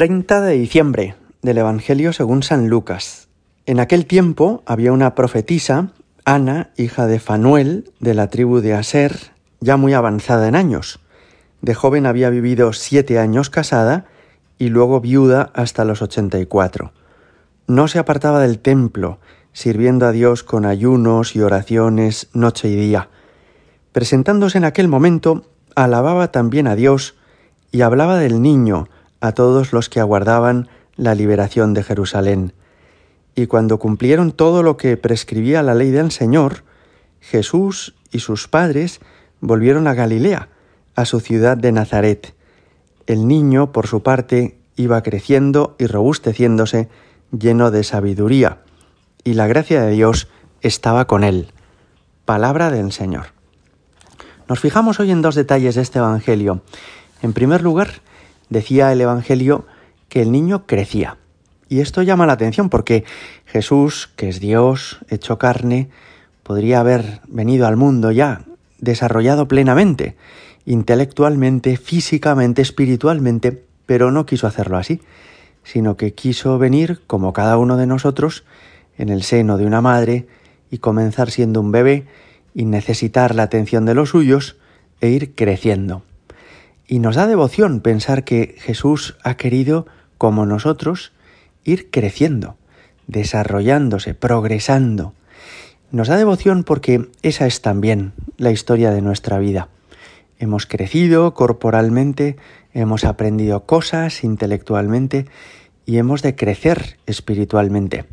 30 de diciembre del Evangelio según San Lucas. En aquel tiempo había una profetisa, Ana, hija de Fanuel, de la tribu de Aser, ya muy avanzada en años. De joven había vivido siete años casada y luego viuda hasta los ochenta y cuatro. No se apartaba del templo, sirviendo a Dios con ayunos y oraciones noche y día. Presentándose en aquel momento, alababa también a Dios y hablaba del niño a todos los que aguardaban la liberación de Jerusalén. Y cuando cumplieron todo lo que prescribía la ley del Señor, Jesús y sus padres volvieron a Galilea, a su ciudad de Nazaret. El niño, por su parte, iba creciendo y robusteciéndose, lleno de sabiduría, y la gracia de Dios estaba con él. Palabra del Señor. Nos fijamos hoy en dos detalles de este Evangelio. En primer lugar, decía el Evangelio que el niño crecía. Y esto llama la atención porque Jesús, que es Dios, hecho carne, podría haber venido al mundo ya desarrollado plenamente, intelectualmente, físicamente, espiritualmente, pero no quiso hacerlo así, sino que quiso venir, como cada uno de nosotros, en el seno de una madre y comenzar siendo un bebé y necesitar la atención de los suyos e ir creciendo. Y nos da devoción pensar que Jesús ha querido, como nosotros, ir creciendo, desarrollándose, progresando. Nos da devoción porque esa es también la historia de nuestra vida. Hemos crecido corporalmente, hemos aprendido cosas intelectualmente y hemos de crecer espiritualmente.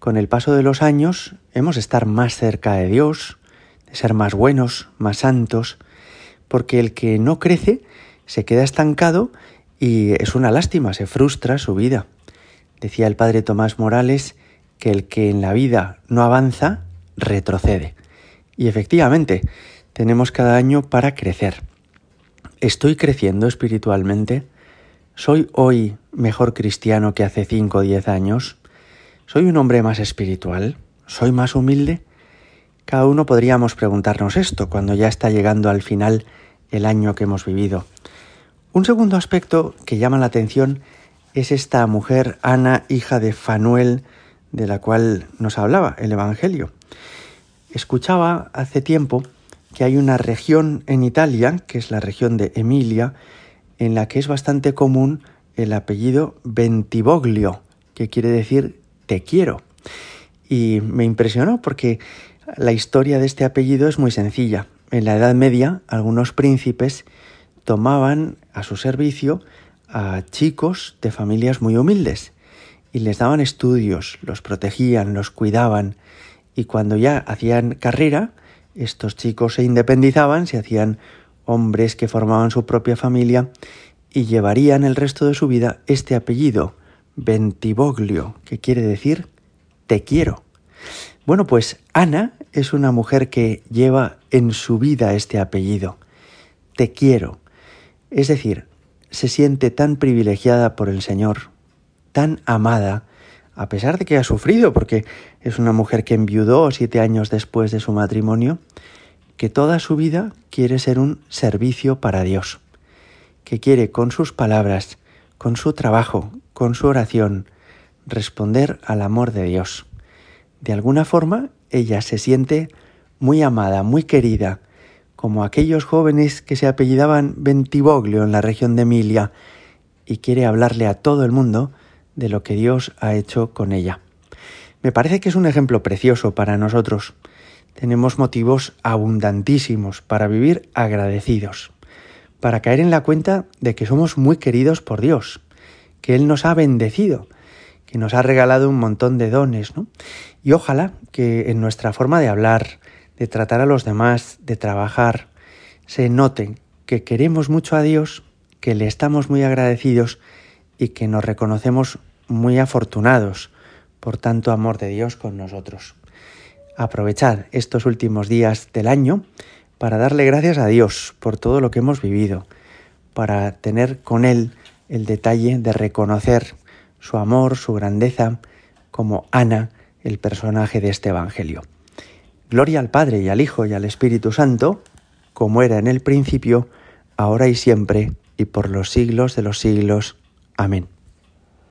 Con el paso de los años hemos de estar más cerca de Dios, de ser más buenos, más santos, porque el que no crece se queda estancado y es una lástima, se frustra su vida. Decía el padre Tomás Morales que el que en la vida no avanza, retrocede. Y efectivamente, tenemos cada año para crecer. ¿Estoy creciendo espiritualmente? ¿Soy hoy mejor cristiano que hace 5 o 10 años? ¿Soy un hombre más espiritual? ¿Soy más humilde? Cada uno podríamos preguntarnos esto cuando ya está llegando al final el año que hemos vivido. Un segundo aspecto que llama la atención es esta mujer, Ana, hija de Fanuel, de la cual nos hablaba el Evangelio. Escuchaba hace tiempo que hay una región en Italia, que es la región de Emilia, en la que es bastante común el apellido Bentivoglio, que quiere decir te quiero. Y me impresionó porque la historia de este apellido es muy sencilla. En la Edad Media, algunos príncipes tomaban a su servicio a chicos de familias muy humildes y les daban estudios, los protegían, los cuidaban y cuando ya hacían carrera, estos chicos se independizaban, se hacían hombres que formaban su propia familia y llevarían el resto de su vida este apellido, Bentivoglio, que quiere decir te quiero. Bueno, pues Ana es una mujer que lleva en su vida este apellido. Te quiero. Es decir, se siente tan privilegiada por el Señor, tan amada, a pesar de que ha sufrido, porque es una mujer que enviudó siete años después de su matrimonio, que toda su vida quiere ser un servicio para Dios, que quiere con sus palabras, con su trabajo, con su oración, responder al amor de Dios. De alguna forma, ella se siente muy amada, muy querida, como aquellos jóvenes que se apellidaban Bentivoglio en la región de Emilia, y quiere hablarle a todo el mundo de lo que Dios ha hecho con ella. Me parece que es un ejemplo precioso para nosotros. Tenemos motivos abundantísimos para vivir agradecidos, para caer en la cuenta de que somos muy queridos por Dios, que Él nos ha bendecido, que nos ha regalado un montón de dones, ¿no? Y ojalá que en nuestra forma de hablar, de tratar a los demás, de trabajar, se note que queremos mucho a Dios, que le estamos muy agradecidos y que nos reconocemos muy afortunados por tanto amor de Dios con nosotros. Aprovechad estos últimos días del año para darle gracias a Dios por todo lo que hemos vivido, para tener con Él el detalle de reconocer su amor, su grandeza, como Ana, el personaje de este Evangelio. Gloria al Padre y al Hijo y al Espíritu Santo, como era en el principio, ahora y siempre, y por los siglos de los siglos. Amén.